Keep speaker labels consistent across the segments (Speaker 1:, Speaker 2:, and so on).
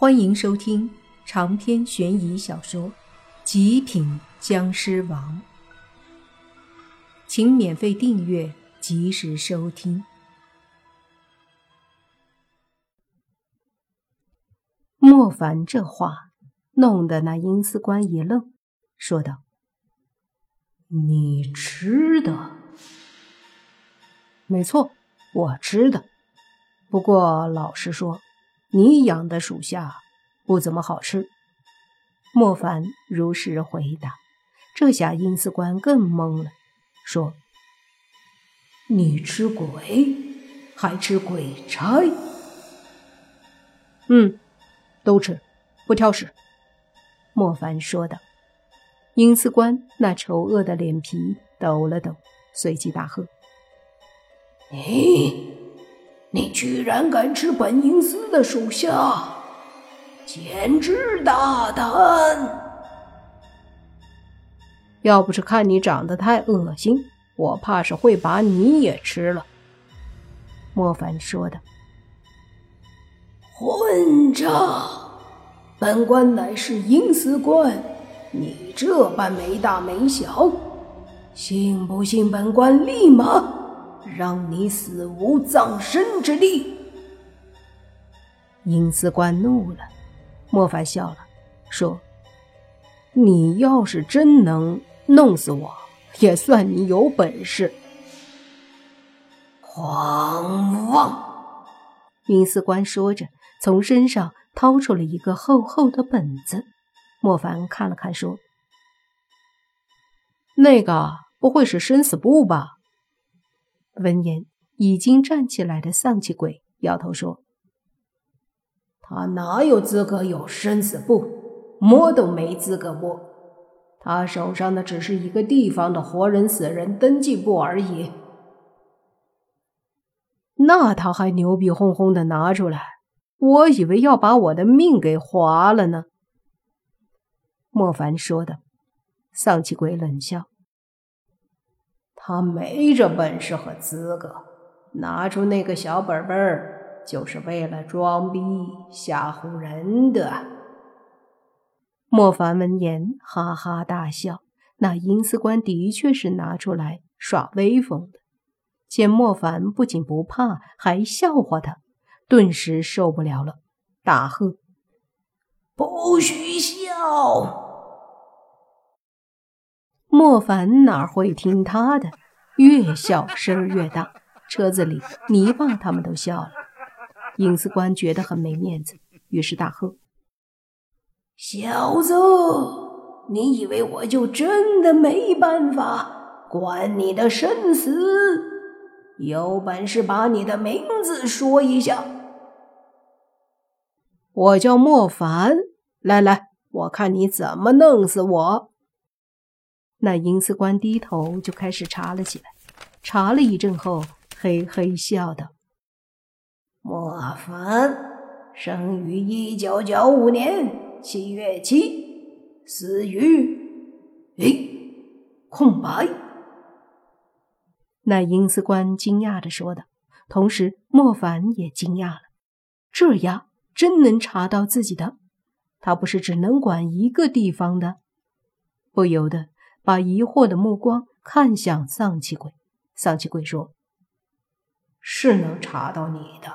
Speaker 1: 欢迎收听长篇悬疑小说《极品僵尸王》，请免费订阅，及时收听。莫凡这话弄得那阴司官一愣，说道：“
Speaker 2: 你吃的？
Speaker 1: 没错，我吃的。不过老实说。”你养的属下不怎么好吃。莫凡如实回答。这下阴司官更懵了，说：“
Speaker 2: 你吃鬼，还吃鬼差？”“
Speaker 1: 嗯，都吃，不挑食。”莫凡说道。阴司官那丑恶的脸皮抖了抖，随即大喝：“
Speaker 2: 你！”你居然敢吃本阴司的属下，简直大胆！
Speaker 1: 要不是看你长得太恶心，我怕是会把你也吃了。”莫凡说的。
Speaker 2: 混账！本官乃是阴司官，你这般没大没小，信不信本官立马？让你死无葬身之地！
Speaker 1: 阴司官怒了，莫凡笑了，说：“你要是真能弄死我，也算你有本事。”
Speaker 2: 狂妄！
Speaker 1: 阴司官说着，从身上掏出了一个厚厚的本子。莫凡看了看，说：“那个不会是生死簿吧？”闻言，已经站起来的丧气鬼摇头说：“
Speaker 2: 他哪有资格有生死簿？摸都没资格摸。他手上的只是一个地方的活人死人登记簿而已。
Speaker 1: 那他还牛逼哄哄的拿出来，我以为要把我的命给划了呢。”莫凡说的。丧气鬼冷笑。
Speaker 2: 他没这本事和资格，拿出那个小本本，就是为了装逼吓唬人的。
Speaker 1: 莫凡闻言哈哈大笑，那阴司官的确是拿出来耍威风的。见莫凡不仅不怕，还笑话他，顿时受不了了，大喝：“
Speaker 2: 不许笑！”
Speaker 1: 莫凡哪会听他的？越笑声越大，车子里泥巴他们都笑了。影司官觉得很没面子，于是大喝：“
Speaker 2: 小子，你以为我就真的没办法管你的生死？有本事把你的名字说一下！”
Speaker 1: 我叫莫凡，来来，我看你怎么弄死我。那阴司官低头就开始查了起来，查了一阵后，嘿嘿笑道：“
Speaker 2: 莫凡，生于一九九五年七月七，死于……诶，空白。”
Speaker 1: 那阴司官惊讶着说道，同时莫凡也惊讶了，这样真能查到自己的？他不是只能管一个地方的？不由得。把疑惑的目光看向丧气鬼，丧气鬼说：“
Speaker 2: 是能查到你的，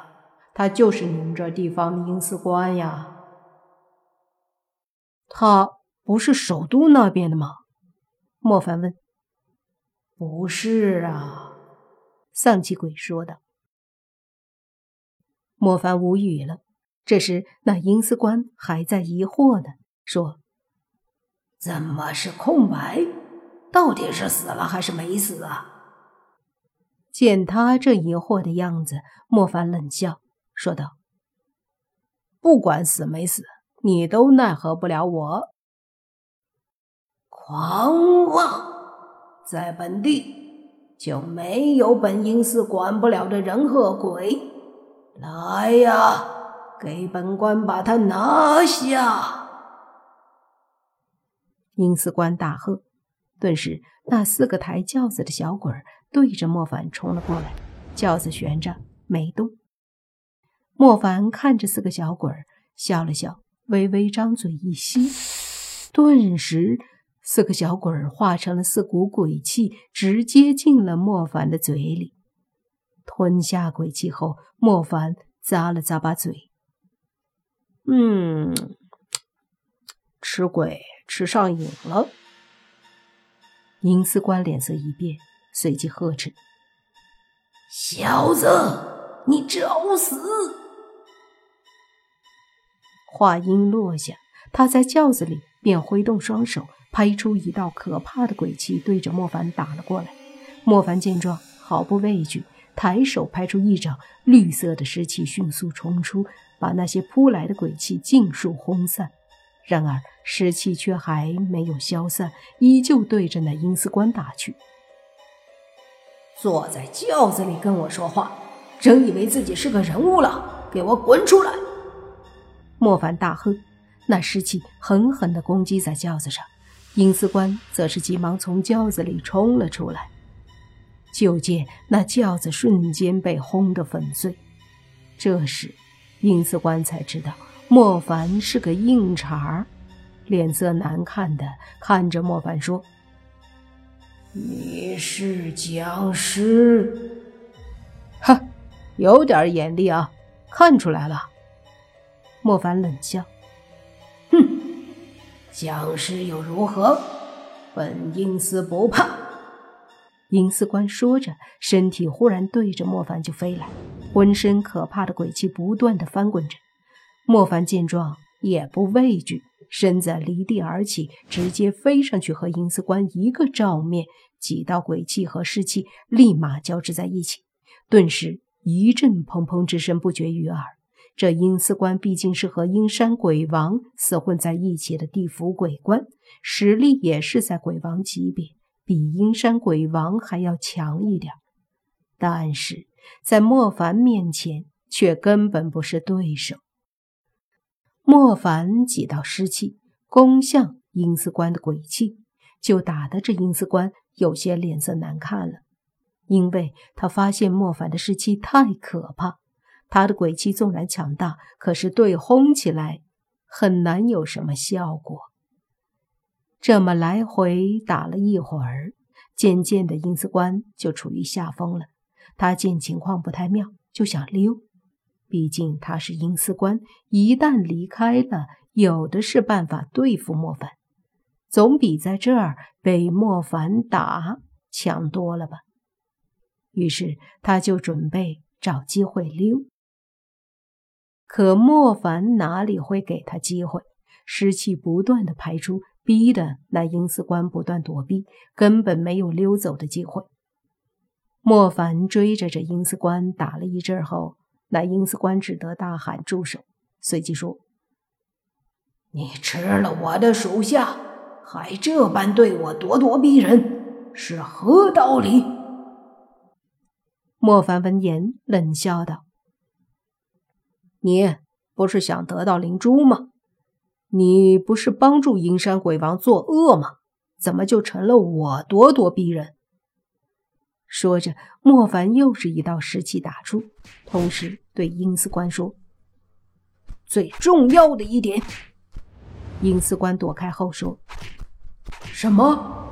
Speaker 2: 他就是你们这地方的阴司官呀。
Speaker 1: 他不是首都那边的吗？”莫凡问。
Speaker 2: “不是啊。”
Speaker 1: 丧气鬼说道。莫凡无语了。这时，那阴司官还在疑惑呢，说：“
Speaker 2: 怎么是空白？”到底是死了还是没死啊？
Speaker 1: 见他这疑惑的样子，莫凡冷笑说道：“不管死没死，你都奈何不了我。”
Speaker 2: 狂妄！在本地就没有本阴司管不了的人和鬼。来呀，给本官把他拿下！
Speaker 1: 阴司官大喝。顿时，那四个抬轿子的小鬼儿对着莫凡冲了过来，轿子悬着没动。莫凡看着四个小鬼儿，笑了笑，微微张嘴一吸，顿时四个小鬼儿化成了四股鬼气，直接进了莫凡的嘴里。吞下鬼气后，莫凡咂了咂巴嘴，
Speaker 2: 嗯，吃鬼吃上瘾了。
Speaker 1: 银丝官脸色一变，随即呵斥：“
Speaker 2: 小子，你找死！”
Speaker 1: 话音落下，他在轿子里便挥动双手，拍出一道可怕的鬼气，对着莫凡打了过来。莫凡见状，毫不畏惧，抬手拍出一掌，绿色的尸气迅速冲出，把那些扑来的鬼气尽数轰散。然而湿气却还没有消散，依旧对着那阴司官打去。
Speaker 2: 坐在轿子里跟我说话，真以为自己是个人物了？给我滚出来！
Speaker 1: 莫凡大喝，那湿气狠狠地攻击在轿子上，阴司官则是急忙从轿子里冲了出来。就见那轿子瞬间被轰得粉碎。这时，阴司官才知道。莫凡是个硬茬儿，脸色难看的看着莫凡说：“
Speaker 2: 你是僵尸？
Speaker 1: 哈，有点眼力啊，看出来了。”莫凡冷笑：“
Speaker 2: 哼，僵尸又如何？本阴司不怕。”
Speaker 1: 阴司官说着，身体忽然对着莫凡就飞来，浑身可怕的鬼气不断的翻滚着。莫凡见状也不畏惧，身子离地而起，直接飞上去和阴司官一个照面。几道鬼气和尸气立马交织在一起，顿时一阵砰砰之声不绝于耳。这阴司官毕竟是和阴山鬼王厮混在一起的地府鬼官，实力也是在鬼王级别，比阴山鬼王还要强一点。但是在莫凡面前，却根本不是对手。莫凡几道尸气攻向阴司官的鬼气，就打得这阴司官有些脸色难看了，因为他发现莫凡的尸气太可怕，他的鬼气纵然强大，可是对轰起来很难有什么效果。这么来回打了一会儿，渐渐的阴司官就处于下风了。他见情况不太妙，就想溜。毕竟他是阴司官，一旦离开了，有的是办法对付莫凡，总比在这儿被莫凡打强多了吧。于是他就准备找机会溜。可莫凡哪里会给他机会？尸气不断的排出，逼得那阴司官不断躲避，根本没有溜走的机会。莫凡追着这阴司官打了一阵后。那阴司官只得大喊住手，随即说：“
Speaker 2: 你吃了我的属下，还这般对我咄咄逼人，是何道理？”
Speaker 1: 莫凡闻言冷笑道：“你不是想得到灵珠吗？你不是帮助阴山鬼王作恶吗？怎么就成了我咄咄逼人？”说着，莫凡又是一道石气打出，同时对阴司官说：“
Speaker 2: 最重要的一点。”
Speaker 1: 阴司官躲开后说：“
Speaker 2: 什么？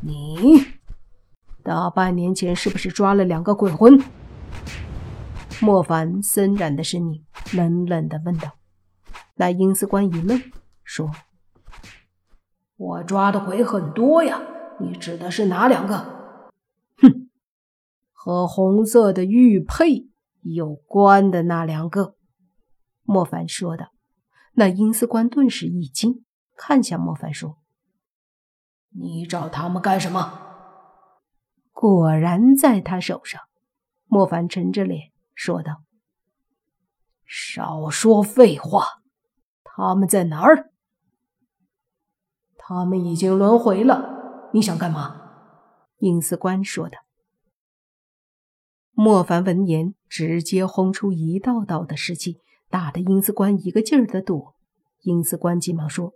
Speaker 2: 你
Speaker 1: 大半年前是不是抓了两个鬼魂？”莫凡森然的声音冷冷的问道。那阴司官一愣，说：“
Speaker 2: 我抓的鬼很多呀，你指的是哪两个？”
Speaker 1: 哼和红色的玉佩有关的那两个，莫凡说道。那阴司官顿时一惊，看向莫凡说：“
Speaker 2: 你找他们干什么？”
Speaker 1: 果然在他手上。莫凡沉着脸说道：“
Speaker 2: 少说废话，他们在哪儿？他们已经轮回了。你想干嘛？”
Speaker 1: 阴司官说道。莫凡闻言，直接轰出一道道的尸气，打得阴司官一个劲儿的躲。阴司官急忙说：“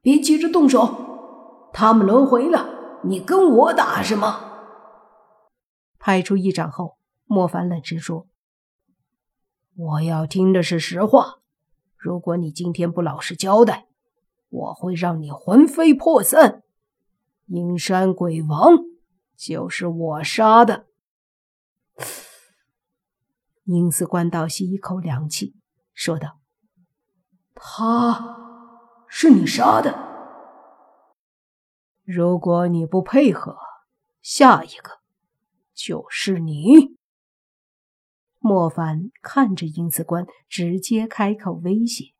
Speaker 2: 别急着动手，他们轮回了，你跟我打什么？”
Speaker 1: 拍出一掌后，莫凡冷声说：“我要听的是实话，
Speaker 2: 如果你今天不老实交代，我会让你魂飞魄散。阴山鬼王就是我杀的。
Speaker 1: 阴司官倒吸一口凉气，说道：“
Speaker 2: 他是你杀的。如果你不配合，下一个就是你。”
Speaker 1: 莫凡看着阴司官，直接开口威胁。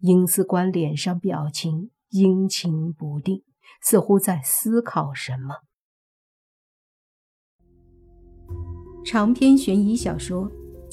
Speaker 1: 阴司官脸上表情阴晴不定，似乎在思考什么。长篇悬疑小说《